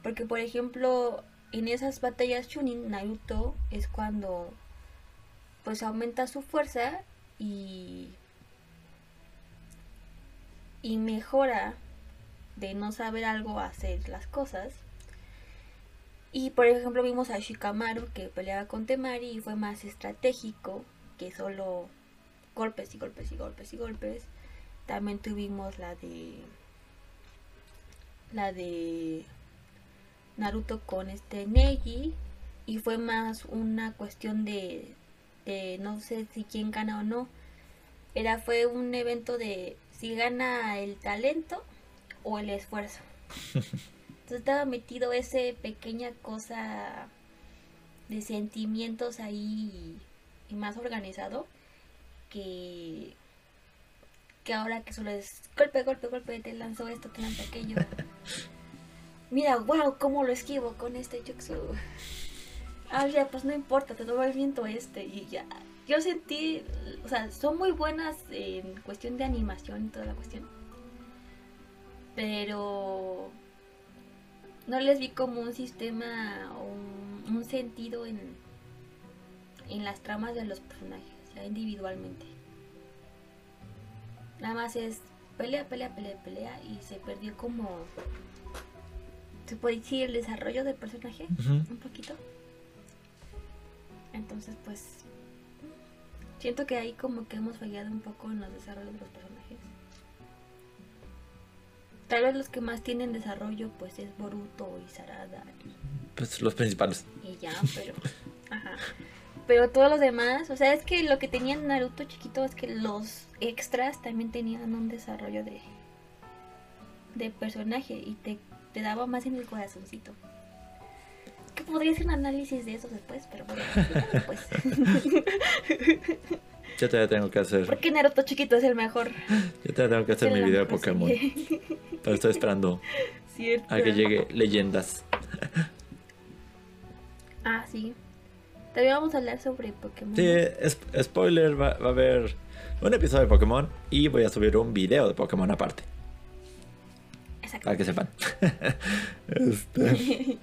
A: Porque por ejemplo, en esas batallas Chunin, Naruto es cuando pues aumenta su fuerza y y mejora de no saber algo hacer las cosas. Y por ejemplo vimos a Shikamaru que peleaba con Temari y fue más estratégico que solo golpes y golpes y golpes y golpes. También tuvimos la de la de Naruto con este Neji y fue más una cuestión de, de no sé si quién gana o no. Era fue un evento de si gana el talento o el esfuerzo. Entonces estaba metido ese pequeña cosa de sentimientos ahí y más organizado que que ahora que solo es golpe, golpe, golpe, te lanzó esto, te lanzó aquello. Mira, wow, cómo lo esquivo con este jutsu. Ah, ya, pues no importa, te doy el viento este y ya. Yo sentí, o sea, son muy buenas en cuestión de animación y toda la cuestión. Pero no les vi como un sistema o un, un sentido en, en las tramas de los personajes, individualmente. Nada más es pelea, pelea, pelea, pelea y se perdió como se puede decir el desarrollo del personaje un poquito. Entonces, pues siento que ahí como que hemos fallado un poco en los desarrollos de los personajes. Tal vez los que más tienen desarrollo pues es Boruto y Sarada.
B: Pues los principales.
A: Y ya, pero ajá. Pero todos los demás, o sea, es que lo que tenía Naruto chiquito es que los extras también tenían un desarrollo de de personaje y te te daba más en el corazoncito. Que podría ser un análisis de eso después, pero bueno, después.
B: Yo todavía tengo que hacer.
A: Porque Naruto chiquito es el mejor.
B: Yo todavía tengo que hacer mi video de Pokémon. Pero estoy esperando a que llegue leyendas.
A: ah, sí. Todavía vamos a hablar sobre Pokémon.
B: Sí, spoiler, va, va a haber un episodio de Pokémon y voy a subir un video de Pokémon aparte. Para que sepan.
A: Este.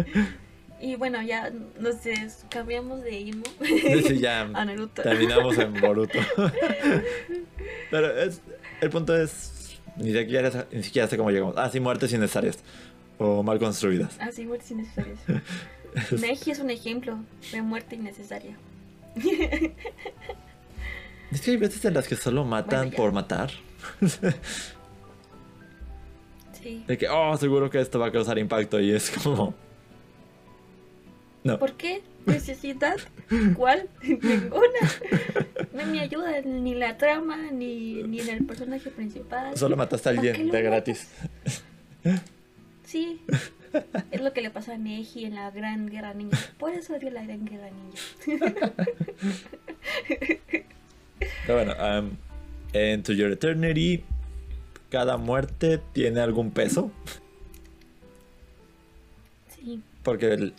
A: y bueno, ya nos cambiamos de Imo
B: ya a Naruto. Terminamos en Boruto. Pero es, el punto es, ni siquiera, ni siquiera sé cómo llegamos. Ah, sí, muertes innecesarias. O mal construidas.
A: Ah, sí, muertes innecesarias. Meji es un ejemplo de muerte innecesaria.
B: Es que hay veces en las que solo matan por matar. De que, oh, seguro que esto va a causar impacto y es como...
A: No. ¿Por qué? ¿Necesidad? ¿Cuál? Ninguna. No me ayuda ni la trama, ni, ni en el personaje principal.
B: Solo mataste a alguien de gratis.
A: Sí. Es lo que le pasó a Neji en la Gran Guerra Ninja. Por eso odio la Gran Guerra Ninja.
B: Pero bueno, um, To Your Eternity cada muerte tiene algún peso.
A: Sí.
B: Porque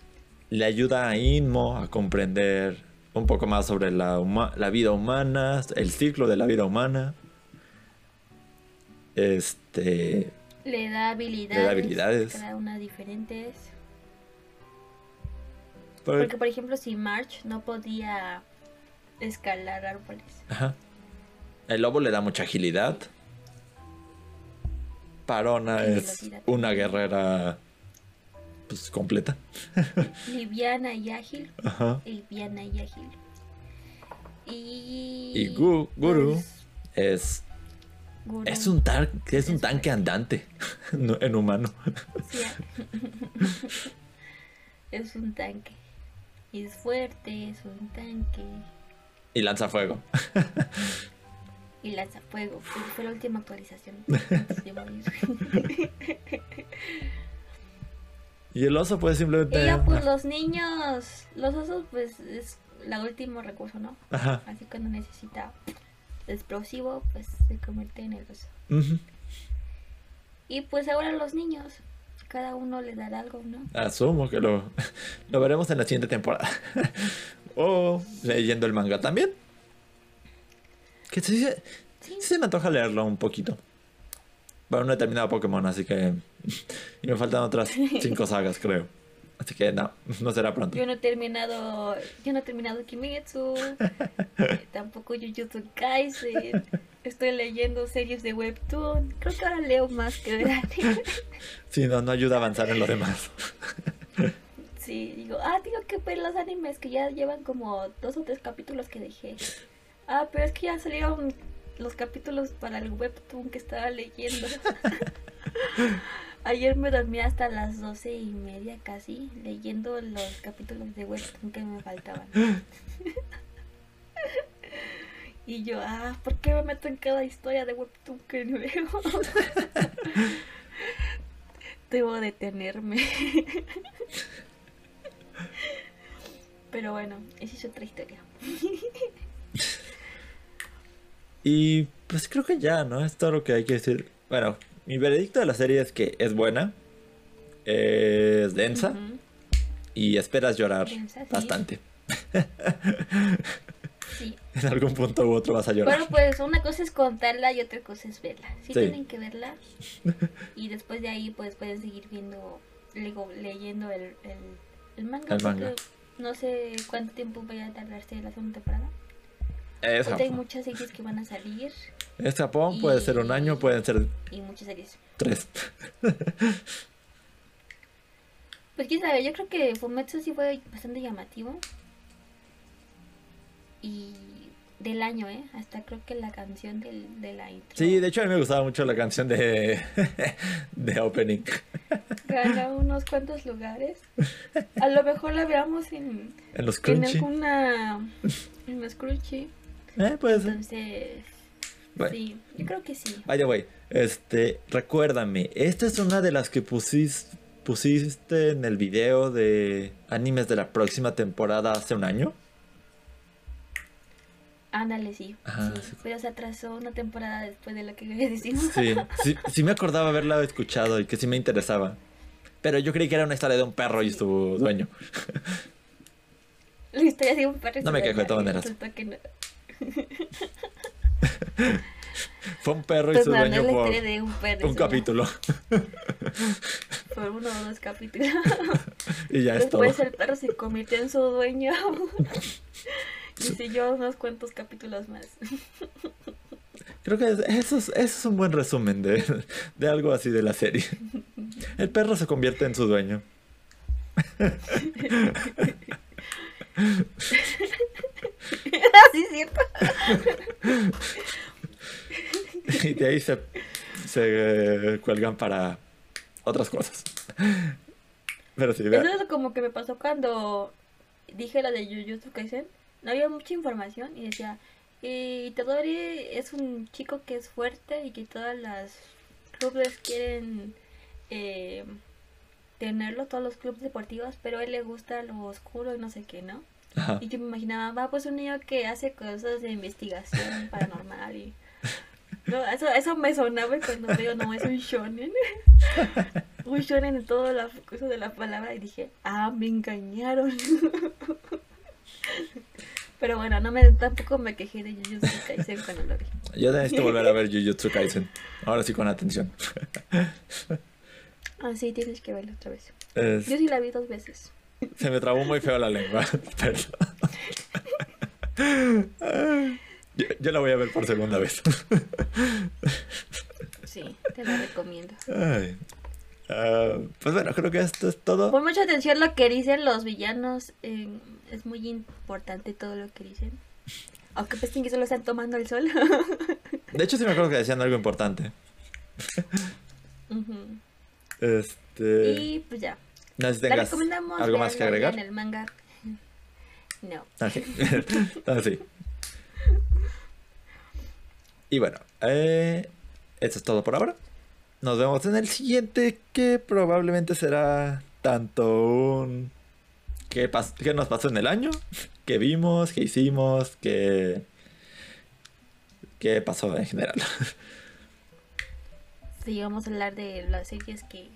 B: le ayuda a Inmo a comprender un poco más sobre la, la vida humana, el ciclo de la vida humana. Este.
A: Le da habilidades. Le da habilidades. Cada una diferentes. Porque, por ejemplo, si March no podía escalar árboles.
B: Ajá. El lobo le da mucha agilidad. Parona es
A: velocidad.
B: una guerrera pues completa.
A: Liviana y ágil.
B: Ajá.
A: Liviana y ágil. Y.
B: Y Gu- Guru
A: pues,
B: es Es un tan- es un tanque andante no- en humano.
A: Sí. es un tanque. Y es fuerte, es un tanque.
B: Y lanza fuego.
A: Y lanza fuego. Fue, la última actualización.
B: Y el oso pues simplemente
A: y ya, pues los niños. Los osos, pues es el último recurso, ¿no?
B: Ajá.
A: Así cuando necesita explosivo, pues se convierte en el oso. Y pues ahora los niños. Cada uno le dará algo, ¿no?
B: Asumo que lo, lo veremos en la siguiente temporada. o leyendo el manga también. Que sí, se-
A: Sí.
B: sí se me antoja leerlo un poquito. Bueno, no he terminado Pokémon, así que... Y me faltan otras cinco sagas, creo. Así que no, no será pronto.
A: Yo no he terminado, yo no he terminado Kimetsu, eh, tampoco Jujutsu Kaisen, estoy leyendo series de Webtoon, creo que ahora leo más que ver anime.
B: Sí, no, no ayuda a avanzar en lo demás.
A: Sí, digo, ah, digo que ver los animes que ya llevan como dos o tres capítulos que dejé. Ah, pero es que ya salieron los capítulos para el Webtoon que estaba leyendo. Ayer me dormí hasta las doce y media casi leyendo los capítulos de Webtoon que me faltaban. y yo, ah, ¿por qué me meto en cada historia de Webtoon que no veo? Debo detenerme. Pero bueno, esa es otra historia.
B: Y pues creo que ya, ¿no? Es todo lo que hay que decir. Bueno, mi veredicto de la serie es que es buena, es densa
A: Ujú.
B: y esperas llorar
A: Densa, sí.
B: bastante.
A: Sí.
B: En algún punto u otro vas a llorar.
A: Bueno, pues una cosa es contarla y otra cosa es verla. Sí,
B: Sí.
A: tienen que verla. Y después de ahí, pues pueden seguir viendo, digo, leyendo el, el, el manga.
B: El manga.
A: No sé cuánto tiempo vaya a tardarse la segunda temporada.
B: Es
A: Ahorita hay muchas series que van a salir
B: Es Japón, puede ser un año, pueden ser
A: y muchas series.
B: tres.
A: Pues quién sabe, yo creo que Fumetsu sí fue bastante llamativo. Y del año, ¿eh? Hasta creo que la canción del, de la intro.
B: Sí, de hecho a mí me gustaba mucho la canción de, de Opening.
A: Ganó unos cuantos lugares. A lo mejor la veamos en,
B: En los
A: en
B: Crunchy.
A: alguna. En los Crunchy.
B: Eh, puede ser.
A: Entonces. Sí, yo creo que sí.
B: By the way, este, recuérdame, esta es una de las que pusiste, pusiste en el video de animes de la próxima temporada hace un año.
A: Ándale, sí.
B: Ajá,
A: sí.
B: sí.
A: Pero se atrasó una temporada después de lo que decimos.
B: Sí, sí, sí me acordaba haberla escuchado y que sí me interesaba. Pero yo creí que era una historia de un perro y su dueño.
A: La historia de un perro. y
B: No
A: su
B: me quejo de todas maneras.
A: que no.
B: Fue un perro y
A: Pues
B: su dueño
A: la
B: por
A: de un perro.
B: capítulo.
A: Por uno o dos capítulos.
B: y ya es todo.
A: Después el perro se convirtió en su dueño. y siguió unos cuantos capítulos más.
B: Creo que eso es, eso es un buen resumen de, de algo así de la serie. El perro se convierte en su dueño.
A: sí, es cierto.
B: Y de ahí se, se eh, cuelgan para otras cosas. Pero sí.
A: Eso es como que me pasó cuando dije la de Jujutsu Kaisen. No había mucha información y decía, eh, Itadori es un chico que es fuerte y que todas las clubes quieren eh, tenerlo, todos los clubes deportivos, pero a él le gusta lo oscuro y no sé qué, ¿no?
B: Ajá.
A: Y yo me imaginaba, va, pues un niño que hace cosas de investigación paranormal y... No, eso, eso me sonaba cuando digo, no, es un shonen. un shonen en todo la cosa de la palabra y dije, ah, me engañaron. Pero bueno, no me tampoco me quejé de Jujutsu Kaisen cuando lo vi.
B: Yo necesito volver a ver Jujutsu Kaisen. Ahora sí con atención.
A: Ah, sí, tienes que verlo otra vez.
B: Es-
A: Yo sí la vi dos veces.
B: Se me trabó muy feo la lengua. Perdón. Yo, yo la voy a ver por segunda vez.
A: Sí, te la recomiendo.
B: Ay. Ah, pues bueno, creo que esto es todo.
A: Pon mucha atención lo que dicen los villanos. eh, es muy importante todo lo que dicen. Aunque pues que solo están tomando el sol.
B: De hecho, sí me acuerdo que decían algo importante. Este.
A: Y pues ya.
B: No sé si
A: La recomendamos.
B: algo más que agregar.
A: lean el manga. No.
B: Ah, sí. Ah, sí. Y bueno, eh, eso es todo por ahora. Nos vemos en el siguiente, que probablemente será tanto un... ¿Qué, pas- qué nos pasó en el año? ¿Qué vimos? ¿Qué hicimos? ¿Qué, qué pasó en general?
A: Sí, vamos a hablar de las series que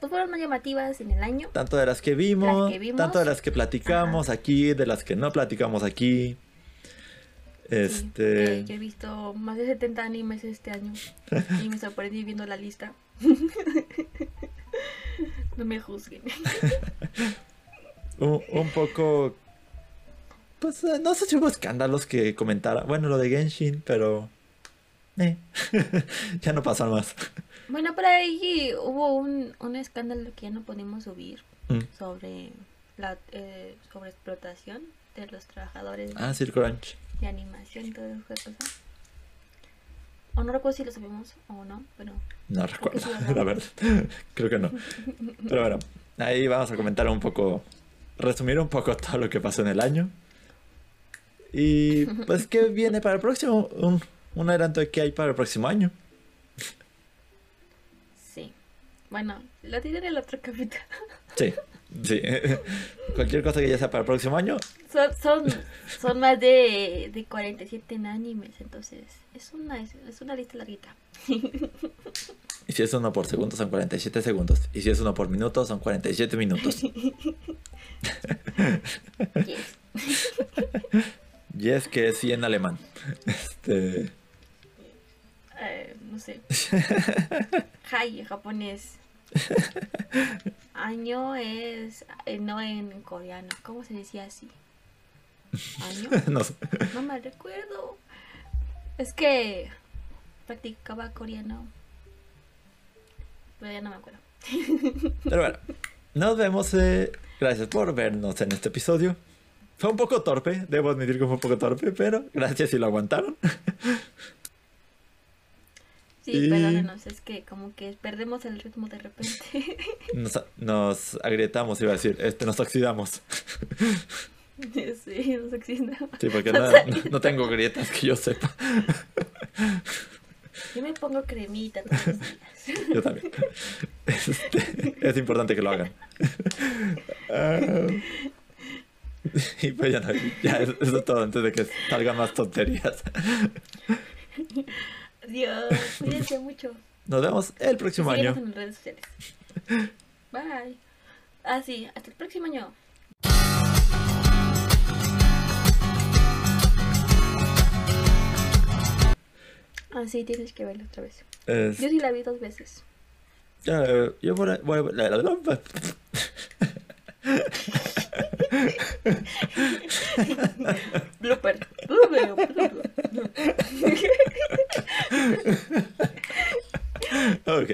A: pues, fueron más llamativas en el año.
B: Tanto de las que vimos,
A: Las que vimos.
B: tanto de las que platicamos aquí, de las que no platicamos aquí.
A: Sí,
B: Este...
A: eh, yo he visto más de 70 animes este año y me sorprendí viendo la lista. no me juzguen.
B: un, un poco. Pues eh, no sé si hubo escándalos que comentara. Bueno, lo de Genshin, pero. eh, ya no pasó más.
A: Bueno, por ahí hubo un, un escándalo que ya no podemos subir
B: Mm.
A: sobre la eh, sobre explotación de los trabajadores
B: Ah, sí, el Crunch.
A: De animación y toda esa cosa. O no recuerdo si lo sabemos o no, pero
B: No recuerdo,
A: sí
B: la verdad. Creo que no. Pero bueno, ahí vamos a comentar un poco. Resumir un poco todo lo que pasó en el año. Y pues, ¿qué viene para el próximo? Un, un adelanto de qué hay para el próximo año.
A: sí. Bueno, lo diré en el otro capítulo.
B: Sí, sí. Cualquier cosa que ya sea para el próximo año,
A: Son, son, son más de, de 47 en animes, entonces es una, es, es una lista larguita.
B: Y si es uno por segundo son 47 segundos. Y si es uno por minuto son 47 minutos.
A: Yes.
B: Y es que sí en alemán. Este.
A: Eh, no sé. En japonés. Año es eh, no en coreano. ¿Cómo se decía así? Año.
B: No sé.
A: No me recuerdo. Es que practicaba coreano. Pero ya no me acuerdo.
B: Pero bueno, nos vemos. eh, Gracias por vernos en este episodio. Fue un poco torpe, debo admitir que fue un poco torpe, pero gracias si lo aguantaron.
A: Sí,
B: Y-
A: perdónenos, es que como que perdemos el ritmo de repente.
B: Nos, nos agrietamos, iba a decir, este, nos oxidamos.
A: sí, nos oxidamos.
B: Sí, porque no, no tengo grietas que yo sepa.
A: Yo me pongo cremita todos los días.
B: Yo también. Este, es importante que lo hagan. Ah, y pues ya, no, ya eso es todo antes de que salgan más tonterías.
A: Adiós, cuídense mucho.
B: Nos vemos el próximo año.
A: en redes sociales. Bye. Ah, sí, hasta el próximo año. Ah, sí, tienes que verlo otra vez.
B: Es-
A: Yo sí la vi dos veces.
B: ya, eh, yo voy a- voy a- la- la- la-
A: Blooper.
B: Ok.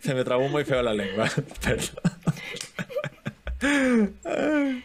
B: Se me trabó muy feo la lengua. Perdón.